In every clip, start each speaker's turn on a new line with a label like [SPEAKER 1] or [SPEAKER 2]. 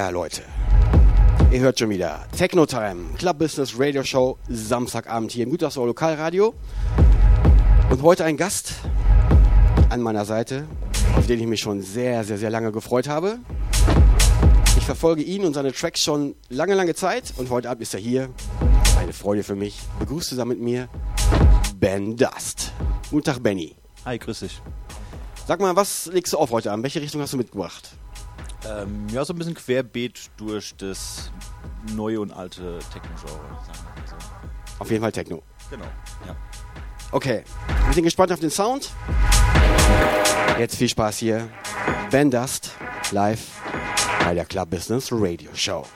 [SPEAKER 1] Ja, Leute. Ihr hört schon wieder. Techno Time, Club Business Radio Show, Samstagabend hier im Gütersloh Lokalradio. Und heute ein Gast an meiner Seite, auf den ich mich schon sehr, sehr, sehr lange gefreut habe. Ich verfolge ihn und seine Tracks schon lange, lange Zeit und heute Abend ist er hier. Eine Freude für mich. Begrüßt zusammen mit mir Ben Dust. Guten Tag, Benny.
[SPEAKER 2] Hi, grüß dich.
[SPEAKER 1] Sag mal, was legst du auf heute Abend? Welche Richtung hast du mitgebracht?
[SPEAKER 2] Ähm, ja, so ein bisschen querbeet durch das neue und alte Techno-Genre. So.
[SPEAKER 1] Auf jeden Fall Techno.
[SPEAKER 2] Genau, ja.
[SPEAKER 1] Okay, wir sind gespannt auf den Sound. Jetzt viel Spaß hier. Ben Dust live bei der Club Business Radio Show.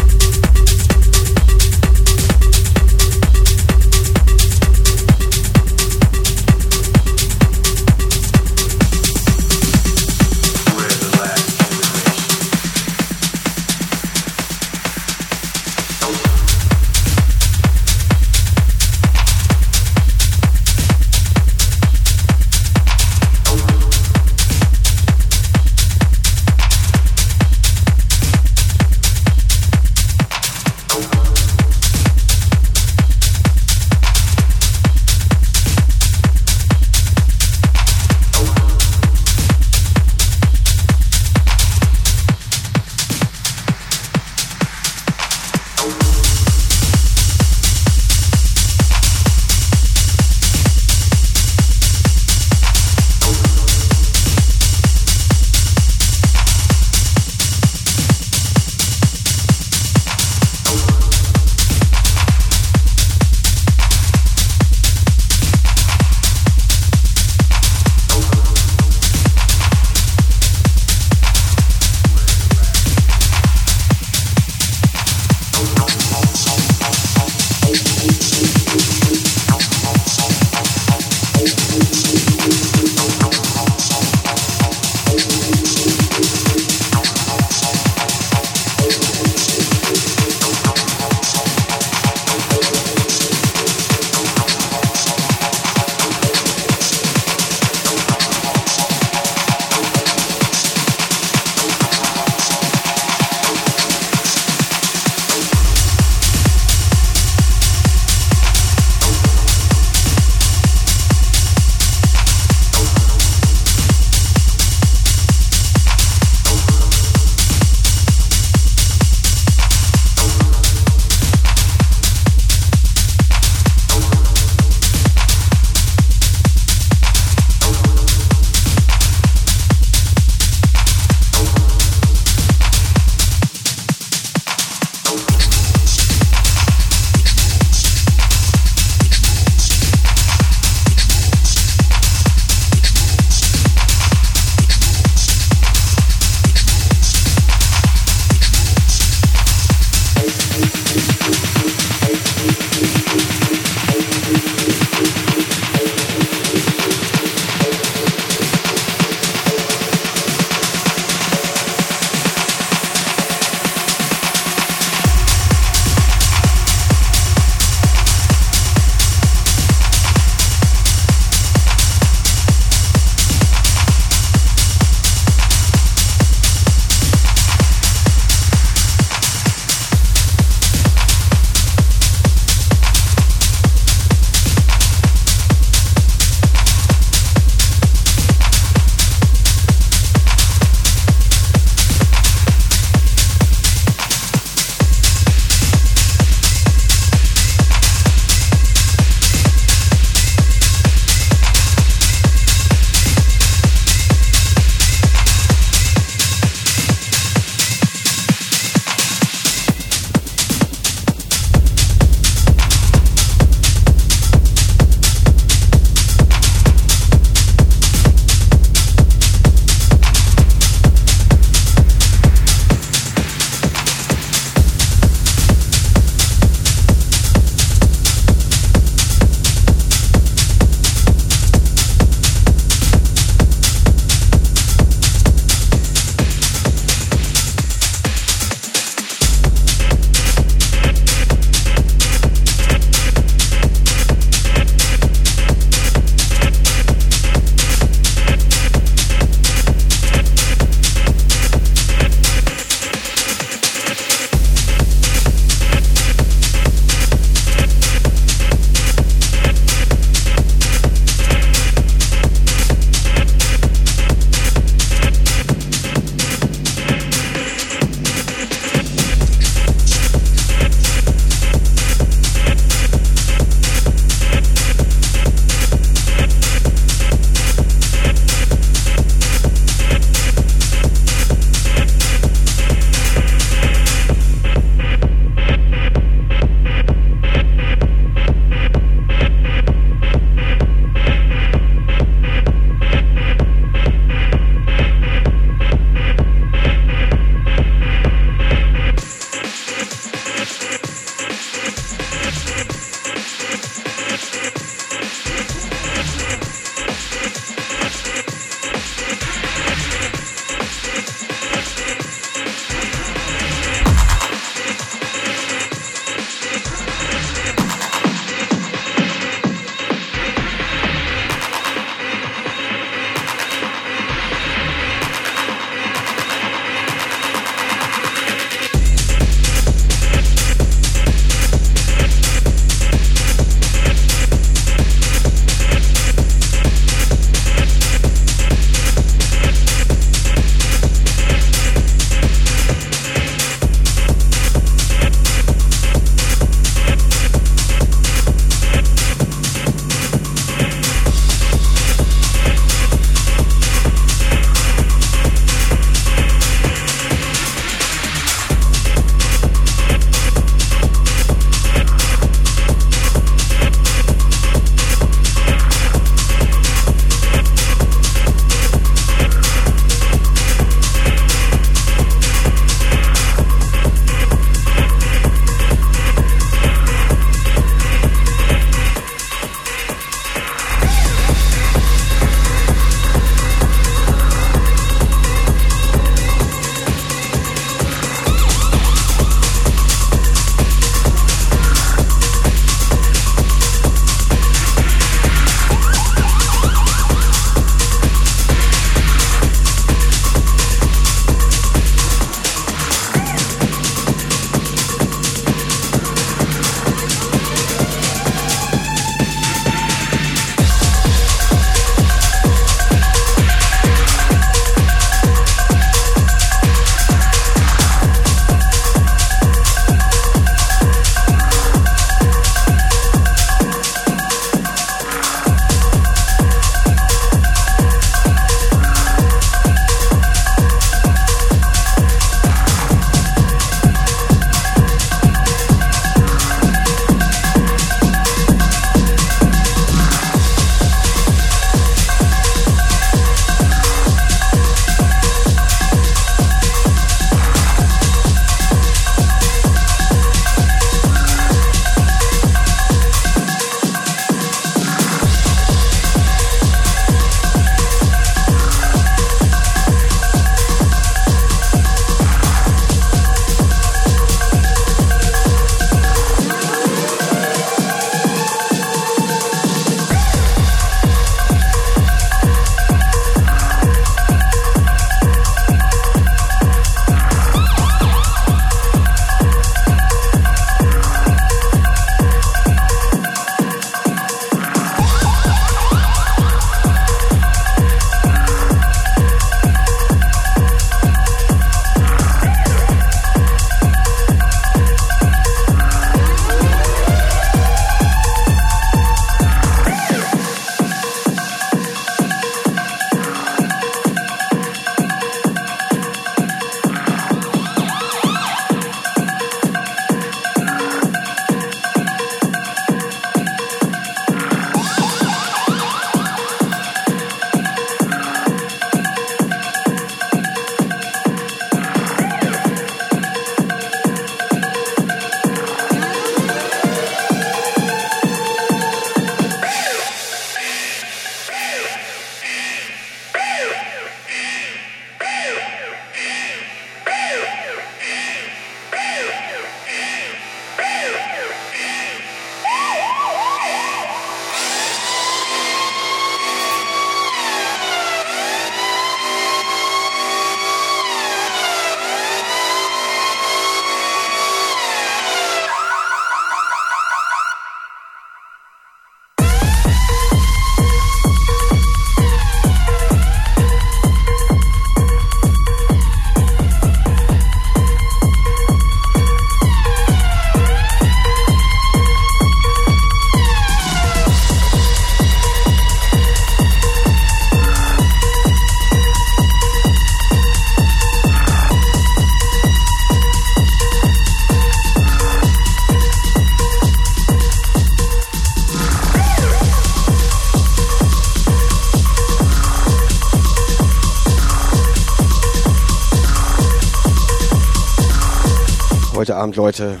[SPEAKER 1] Abend, Leute,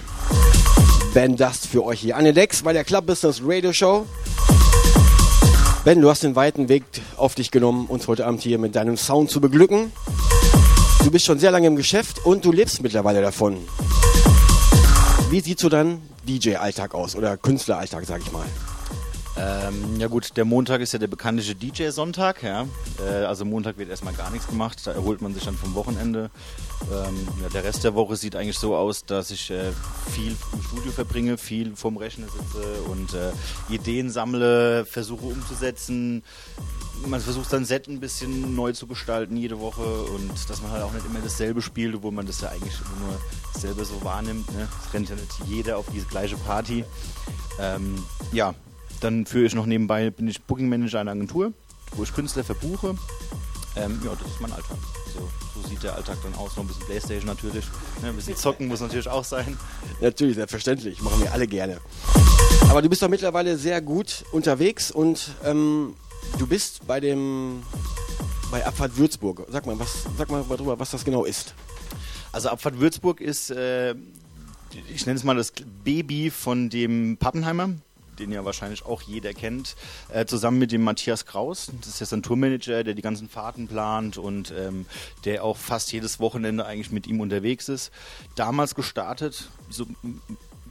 [SPEAKER 1] Ben Dust für euch hier an den Decks bei der Club Business Radio Show. Ben, du hast den weiten Weg auf dich genommen, uns heute Abend hier mit deinem Sound zu beglücken. Du bist schon sehr lange im Geschäft und du lebst mittlerweile davon. Wie sieht so dein DJ-Alltag aus oder Künstleralltag, sag ich mal?
[SPEAKER 2] Ähm, ja gut, der Montag ist ja der bekannte DJ-Sonntag. Ja? Äh, also Montag wird erstmal gar nichts gemacht, da erholt man sich dann vom Wochenende. Ähm, ja, der Rest der Woche sieht eigentlich so aus, dass ich äh, viel im Studio verbringe, viel vorm Rechner sitze und äh, Ideen sammle, versuche umzusetzen. Man versucht sein Set ein bisschen neu zu gestalten jede Woche und dass man halt auch nicht immer dasselbe spielt, obwohl man das ja eigentlich nur selber so wahrnimmt. Ne? Es rennt ja nicht jeder auf diese gleiche Party. Ähm, ja, dann führe ich noch nebenbei, bin ich Booking Manager einer Agentur, wo ich Künstler verbuche. Ähm, ja, das ist mein Alltag. So, so, sieht der Alltag dann aus. Noch ein bisschen Playstation natürlich. Ne, ein bisschen zocken muss natürlich auch sein.
[SPEAKER 1] Natürlich, selbstverständlich. Machen wir alle gerne. Aber du bist doch mittlerweile sehr gut unterwegs und ähm, du bist bei dem bei Abfahrt Würzburg. Sag mal, was, sag mal darüber, was das genau ist.
[SPEAKER 2] Also Abfahrt Würzburg ist, äh, ich nenne es mal das Baby von dem Pappenheimer den ja wahrscheinlich auch jeder kennt, äh, zusammen mit dem Matthias Kraus. Das ist jetzt ein Tourmanager, der die ganzen Fahrten plant und ähm, der auch fast jedes Wochenende eigentlich mit ihm unterwegs ist. Damals gestartet, so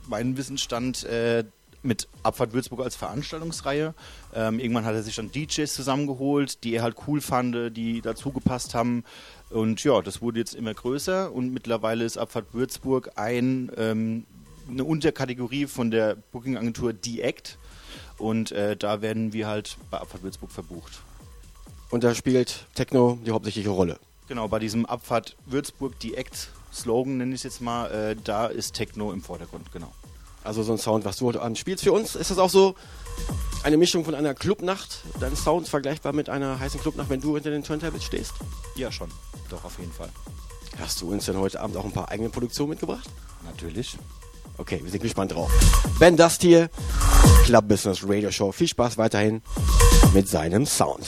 [SPEAKER 2] mein Wissensstand, äh, mit Abfahrt Würzburg als Veranstaltungsreihe. Ähm, irgendwann hat er sich dann DJs zusammengeholt, die er halt cool fand, die dazu gepasst haben. Und ja, das wurde jetzt immer größer und mittlerweile ist Abfahrt Würzburg ein ähm, eine Unterkategorie von der Booking-Agentur D-Act und äh, da werden wir halt bei Abfahrt Würzburg verbucht.
[SPEAKER 1] Und da spielt Techno die hauptsächliche Rolle?
[SPEAKER 2] Genau, bei diesem Abfahrt Würzburg D-Act Slogan nenne ich es jetzt mal, äh, da ist Techno im Vordergrund, genau.
[SPEAKER 1] Also so ein Sound, was du heute Abend spielst für uns, ist das auch so eine Mischung von einer Clubnacht? Dein Sound vergleichbar mit einer heißen Clubnacht, wenn du hinter den Turntables stehst?
[SPEAKER 2] Ja, schon. Doch, auf jeden Fall.
[SPEAKER 1] Hast du uns denn heute Abend auch ein paar eigene Produktionen mitgebracht?
[SPEAKER 2] Natürlich.
[SPEAKER 1] Okay, wir sind gespannt drauf. Ben Dust hier, Club Business Radio Show. Viel Spaß weiterhin mit seinem Sound.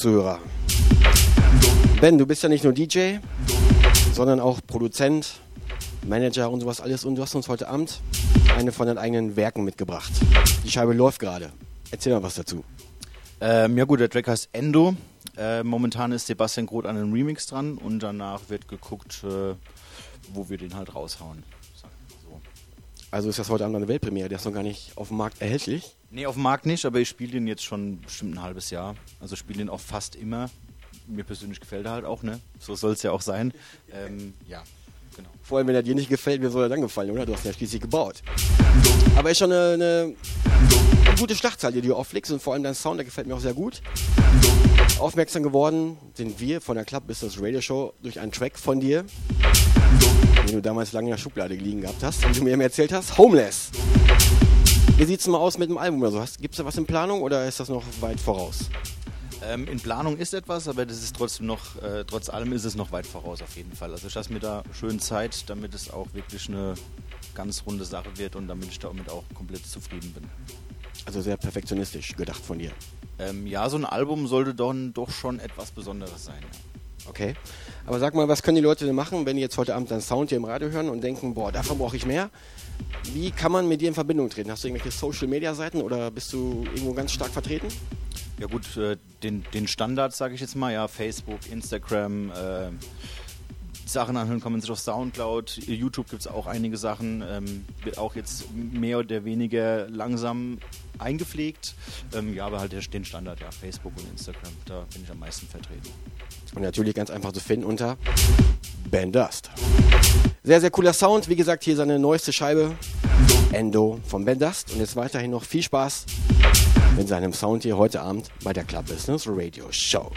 [SPEAKER 1] Zuhörer. Ben, du bist ja nicht nur DJ, sondern auch Produzent, Manager und sowas alles. Und du hast uns heute Abend eine von deinen eigenen Werken mitgebracht. Die Scheibe läuft gerade. Erzähl mal was dazu.
[SPEAKER 2] Ähm, ja gut, der Track heißt Endo. Äh, momentan ist Sebastian Groth an einem Remix dran und danach wird geguckt, äh, wo wir den halt raushauen.
[SPEAKER 1] Also ist das heute Abend eine Weltpremiere, der ist noch gar nicht auf dem Markt erhältlich.
[SPEAKER 2] Nee, auf dem Markt nicht, aber ich spiele den jetzt schon bestimmt ein halbes Jahr. Also spiele den auch fast immer. Mir persönlich gefällt er halt auch, ne? So soll es ja auch sein. Ähm, ja, genau.
[SPEAKER 1] Vor allem, wenn er dir nicht gefällt, mir soll er dann gefallen, oder? Du hast ihn ja schließlich gebaut. Aber ist schon eine, eine, eine gute Schlachtzahl, die du auflegst und vor allem dein Sound, der gefällt mir auch sehr gut. Aufmerksam geworden sind wir von der Club Business Radio Show durch einen Track von dir, den du damals lange in der Schublade liegen gehabt hast, wie du mir eben erzählt hast. Homeless. Wie sieht's denn mal aus mit dem Album oder so? Gibt es da was in Planung oder ist das noch weit voraus?
[SPEAKER 2] Ähm, in Planung ist etwas, aber das ist trotzdem noch, äh, trotz allem ist es noch weit voraus auf jeden Fall. Also ich lasse mir da schön Zeit, damit es auch wirklich eine ganz runde Sache wird und damit ich damit auch komplett zufrieden bin.
[SPEAKER 1] Also sehr perfektionistisch gedacht von dir.
[SPEAKER 2] Ähm, ja, so ein Album sollte dann doch schon etwas Besonderes sein. Ja.
[SPEAKER 1] Okay. Aber sag mal, was können die Leute denn machen, wenn die jetzt heute Abend deinen Sound hier im Radio hören und denken, boah, davon brauche ich mehr? Wie kann man mit dir in Verbindung treten? Hast du irgendwelche Social-Media-Seiten oder bist du irgendwo ganz stark vertreten?
[SPEAKER 2] Ja gut, äh, den, den Standard sage ich jetzt mal, ja, Facebook, Instagram, äh, Sachen anhören kann man sich auf Soundcloud, YouTube gibt es auch einige Sachen, ähm, wird auch jetzt mehr oder weniger langsam eingepflegt. Ähm, ja, aber halt den Standard, ja, Facebook und Instagram, da bin ich am meisten vertreten.
[SPEAKER 1] Und natürlich ganz einfach zu finden unter Ben Dust. Sehr, sehr cooler Sound. Wie gesagt, hier seine neueste Scheibe, Endo von Ben Dust. Und jetzt weiterhin noch viel Spaß mit seinem Sound hier heute Abend bei der Club Business Radio Show.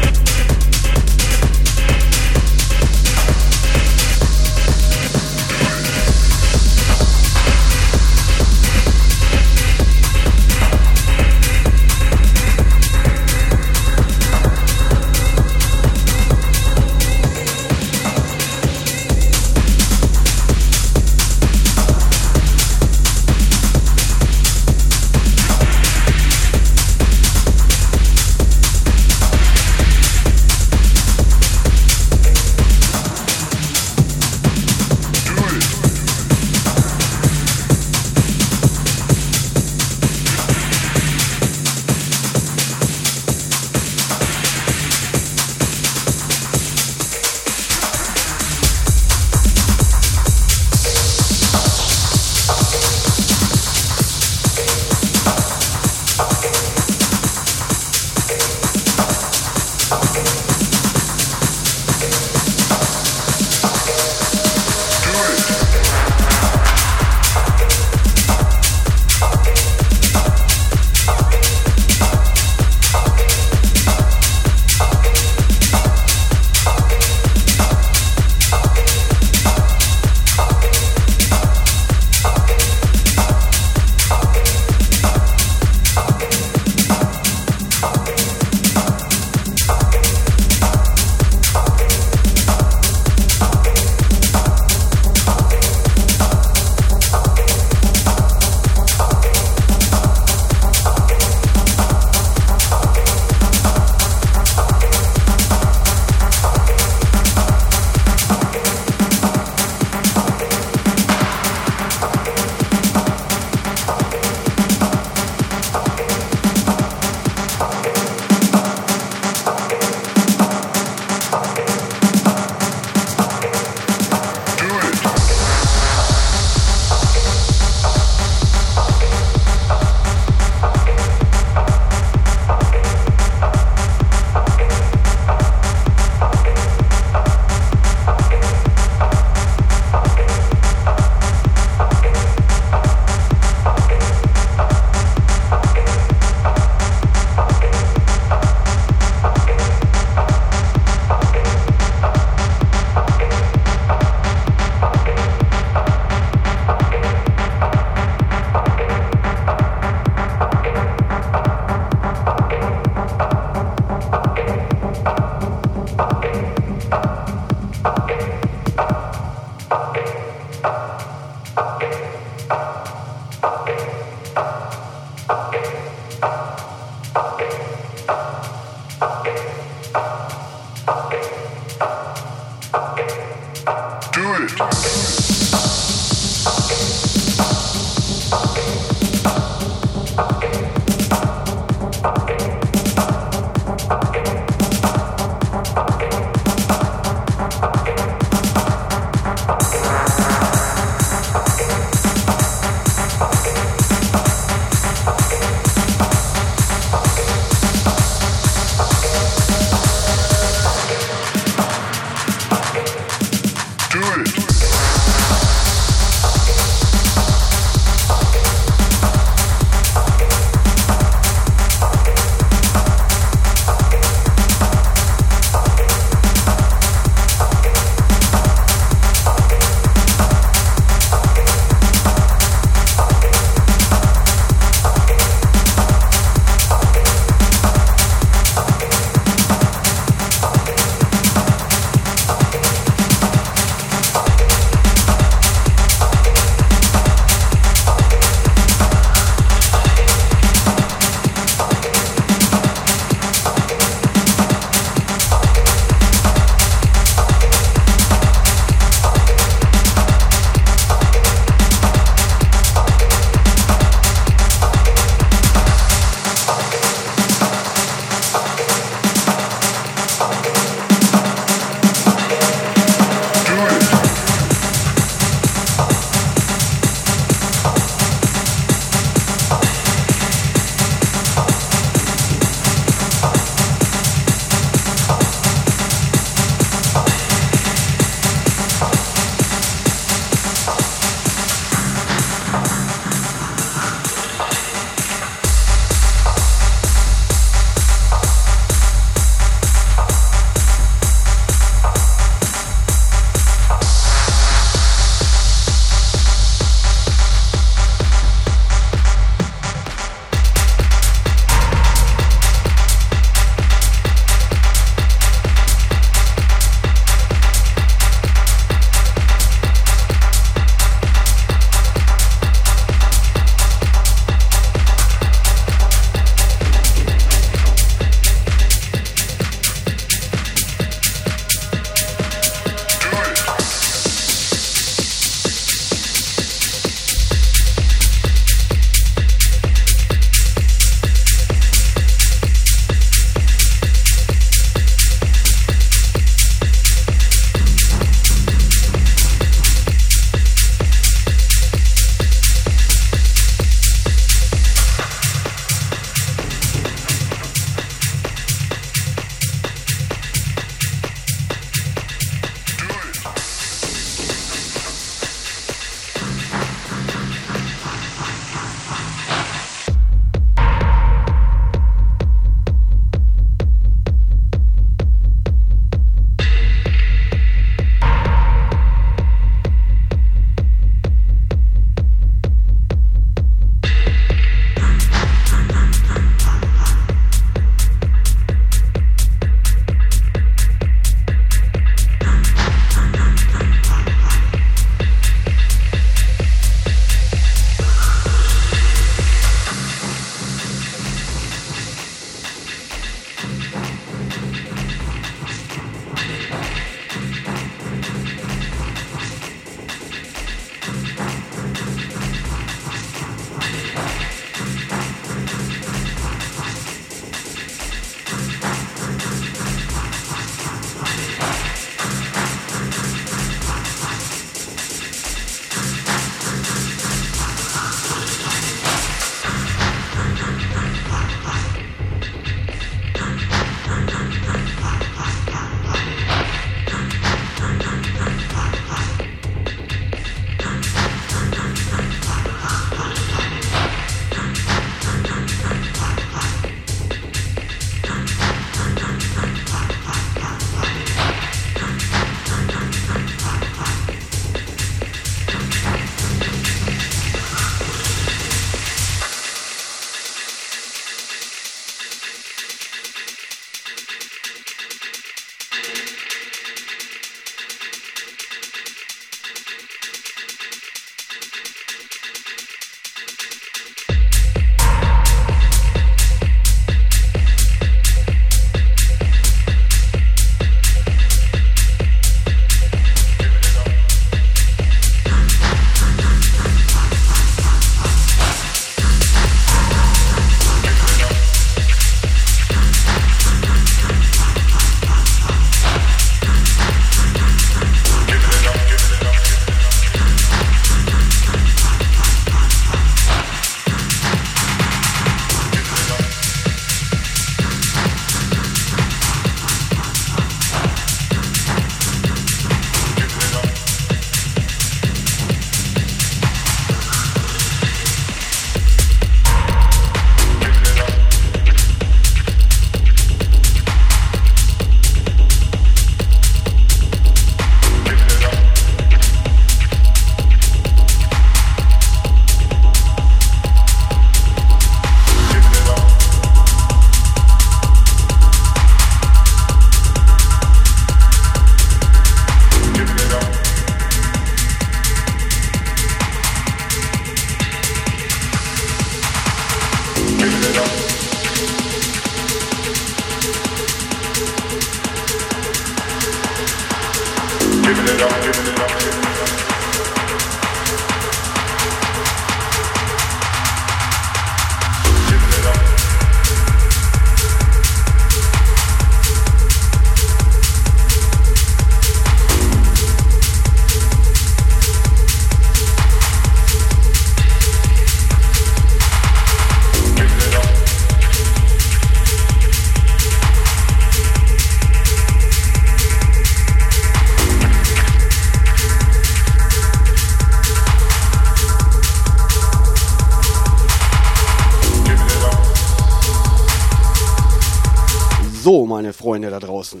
[SPEAKER 1] Freunde da draußen.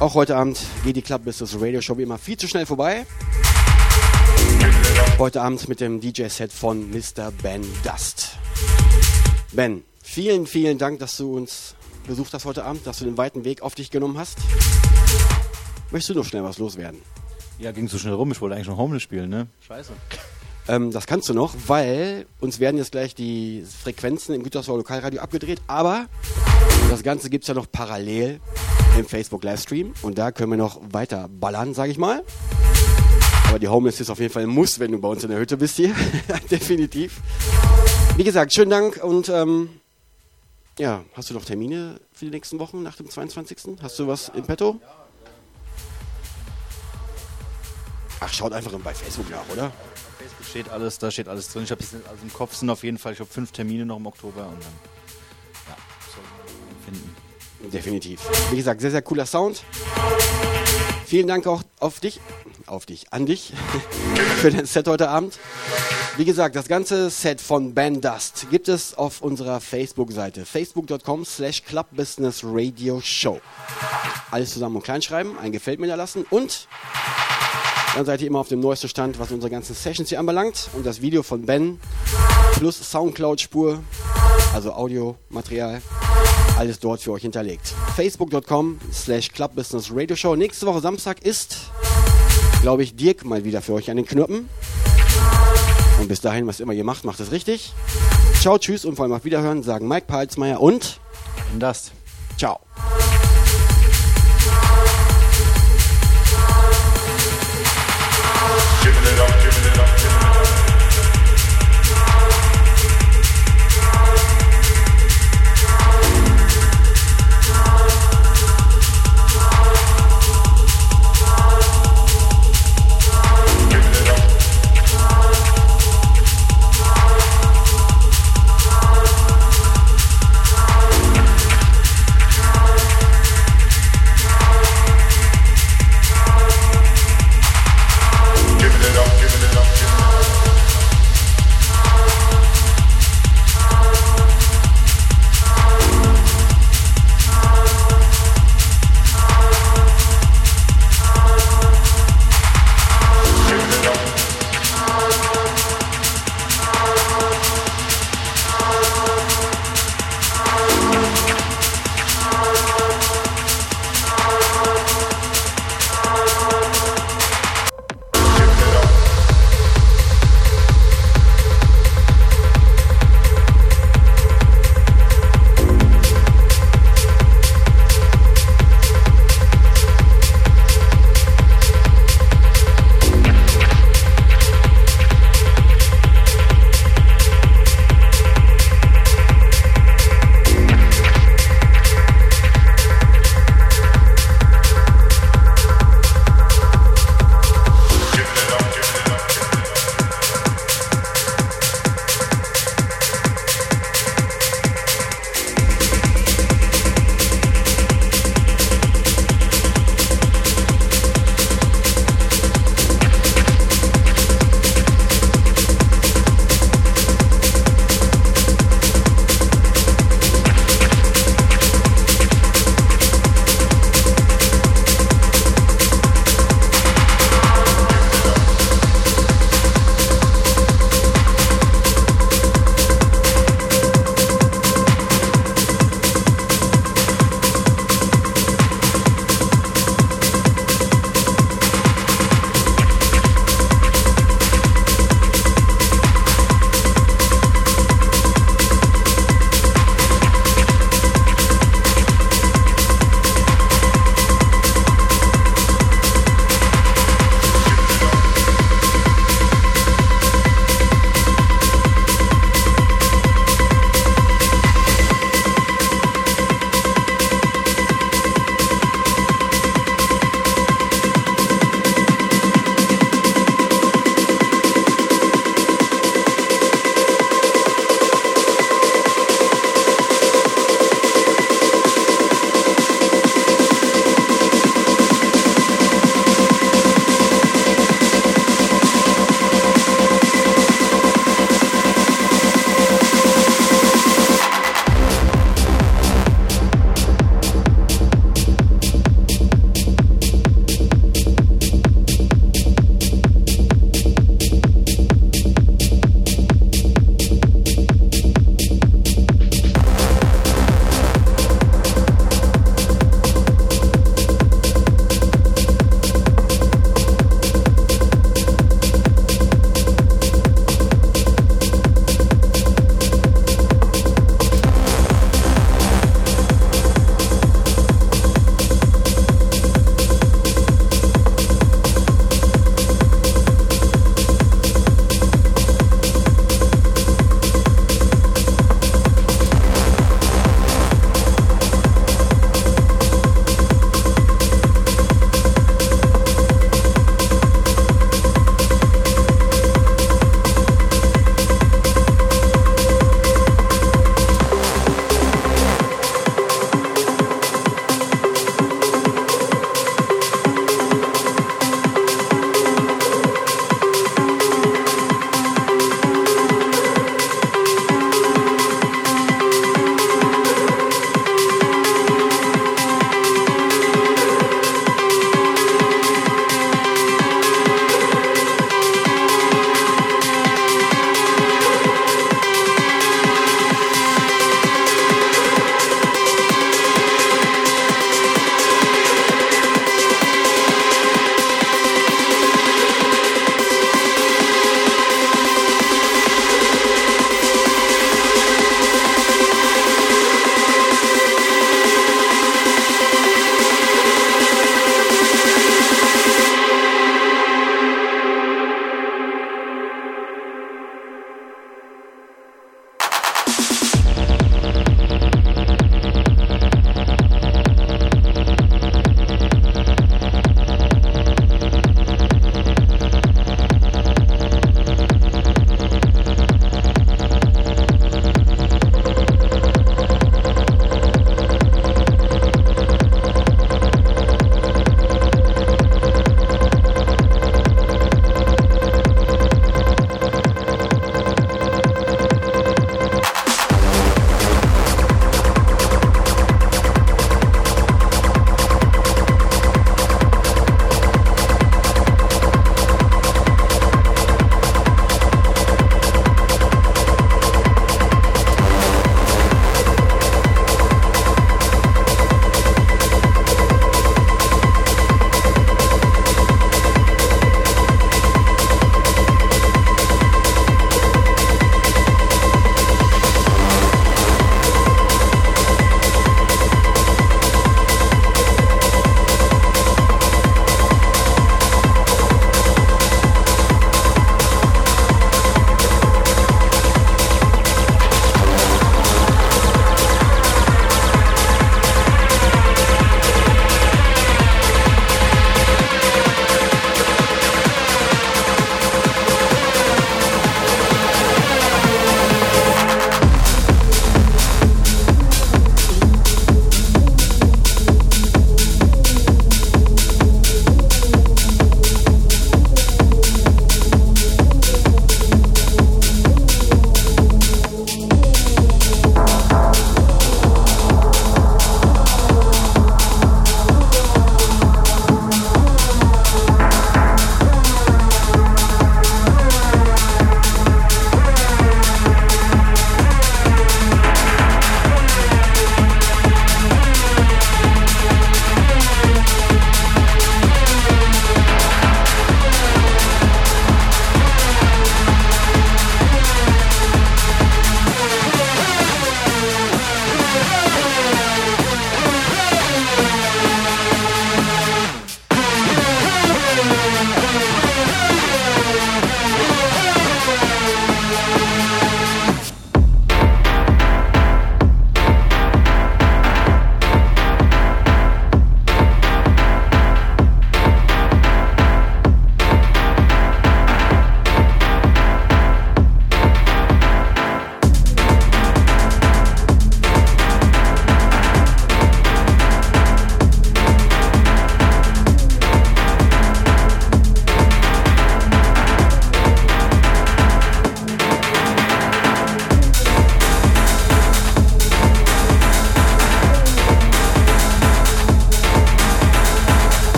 [SPEAKER 1] Auch heute Abend geht die Club Business Radio Show wie immer viel zu schnell vorbei. Heute Abend mit dem DJ-Set von Mr. Ben Dust. Ben, vielen, vielen Dank, dass du uns besucht hast heute Abend, dass du den weiten Weg auf dich genommen hast. Möchtest du noch schnell was loswerden?
[SPEAKER 2] Ja, ging so schnell rum. Ich wollte eigentlich noch Homeless spielen, ne? Scheiße.
[SPEAKER 1] Ähm, das kannst du noch, weil uns werden jetzt gleich die Frequenzen im Gütersloher Lokalradio abgedreht, aber das Ganze gibt es ja noch parallel im Facebook-Livestream und da können wir noch weiter ballern, sage ich mal. Aber die Homeless ist auf jeden Fall ein Muss, wenn du bei uns in der Hütte bist hier. Definitiv. Wie gesagt, schönen Dank und ähm, ja, hast du noch Termine für die nächsten Wochen nach dem 22.? Hast du was im Petto? Ach, schaut einfach bei Facebook nach, oder?
[SPEAKER 2] Steht alles, da steht alles drin. Ich habe es also im Kopf sind auf jeden Fall, ich habe fünf Termine noch im Oktober und dann ja, finden.
[SPEAKER 1] Definitiv. Wie gesagt, sehr, sehr cooler Sound. Vielen Dank auch auf dich, auf dich, an dich für dein Set heute Abend. Wie gesagt, das ganze Set von Ben Dust gibt es auf unserer Facebook-Seite facebook.com slash clubbusinessradioshow. Alles zusammen und kleinschreiben, ein Gefällt mir da lassen und dann seid ihr immer auf dem neuesten Stand, was unsere ganzen Sessions hier anbelangt. Und das Video von Ben plus Soundcloud-Spur, also Audiomaterial, alles dort für euch hinterlegt. Facebook.com slash clubbusinessradioshow. Nächste Woche Samstag ist, glaube ich, Dirk mal wieder für euch an den Knöpfen. Und bis dahin, was immer ihr macht, macht es richtig. Ciao, tschüss und vor allem auf Wiederhören, sagen Mike Palzmeier und
[SPEAKER 2] Und das.
[SPEAKER 1] ciao.